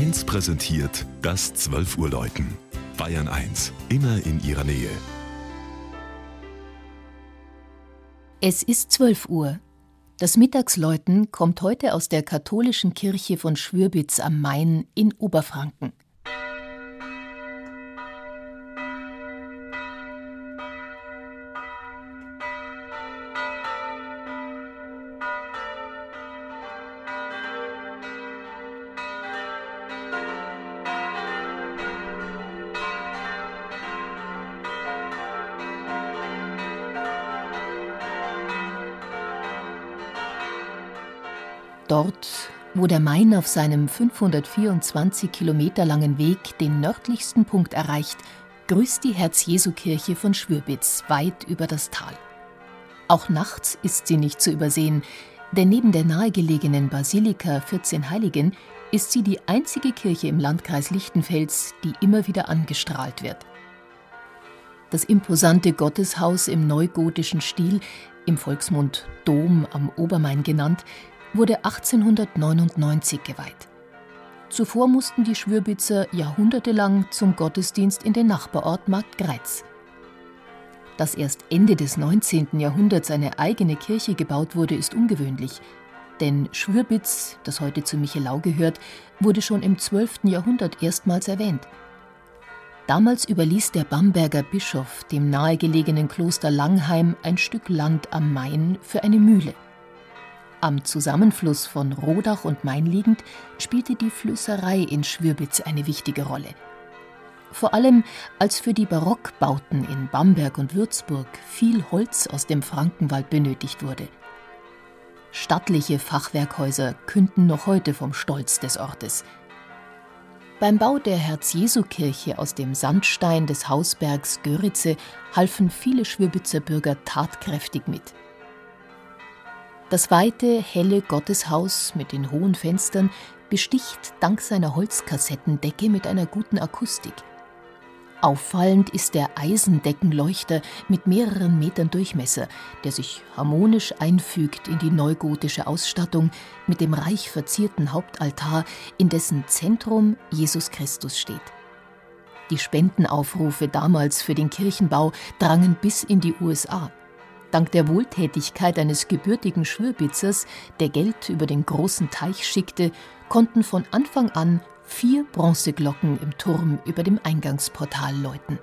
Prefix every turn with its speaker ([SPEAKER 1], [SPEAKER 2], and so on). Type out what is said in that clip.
[SPEAKER 1] 1 präsentiert das 12 Uhr Läuten. Bayern 1, immer in ihrer Nähe.
[SPEAKER 2] Es ist 12 Uhr. Das Mittagsläuten kommt heute aus der katholischen Kirche von Schwürbitz am Main in Oberfranken. Dort, wo der Main auf seinem 524 Kilometer langen Weg den nördlichsten Punkt erreicht, grüßt die Herz-Jesu-Kirche von Schwürbitz weit über das Tal. Auch nachts ist sie nicht zu übersehen, denn neben der nahegelegenen Basilika 14 Heiligen ist sie die einzige Kirche im Landkreis Lichtenfels, die immer wieder angestrahlt wird. Das imposante Gotteshaus im neugotischen Stil, im Volksmund Dom am Obermain genannt, wurde 1899 geweiht. Zuvor mussten die Schwürbitzer jahrhundertelang zum Gottesdienst in den Nachbarort Markt Greiz. Dass erst Ende des 19. Jahrhunderts eine eigene Kirche gebaut wurde, ist ungewöhnlich. Denn Schwürbitz, das heute zu Michelau gehört, wurde schon im 12. Jahrhundert erstmals erwähnt. Damals überließ der Bamberger Bischof dem nahegelegenen Kloster Langheim ein Stück Land am Main für eine Mühle. Am Zusammenfluss von Rodach und Main liegend spielte die Flößerei in Schwürbitz eine wichtige Rolle. Vor allem als für die Barockbauten in Bamberg und Würzburg viel Holz aus dem Frankenwald benötigt wurde. Stattliche Fachwerkhäuser künden noch heute vom Stolz des Ortes. Beim Bau der Herz-Jesu-Kirche aus dem Sandstein des Hausbergs Göritze halfen viele Schwürbitzer Bürger tatkräftig mit. Das weite, helle Gotteshaus mit den hohen Fenstern besticht dank seiner Holzkassettendecke mit einer guten Akustik. Auffallend ist der Eisendeckenleuchter mit mehreren Metern Durchmesser, der sich harmonisch einfügt in die neugotische Ausstattung mit dem reich verzierten Hauptaltar, in dessen Zentrum Jesus Christus steht. Die Spendenaufrufe damals für den Kirchenbau drangen bis in die USA. Dank der Wohltätigkeit eines gebürtigen Schwürbitzers, der Geld über den großen Teich schickte, konnten von Anfang an vier Bronzeglocken im Turm über dem Eingangsportal läuten.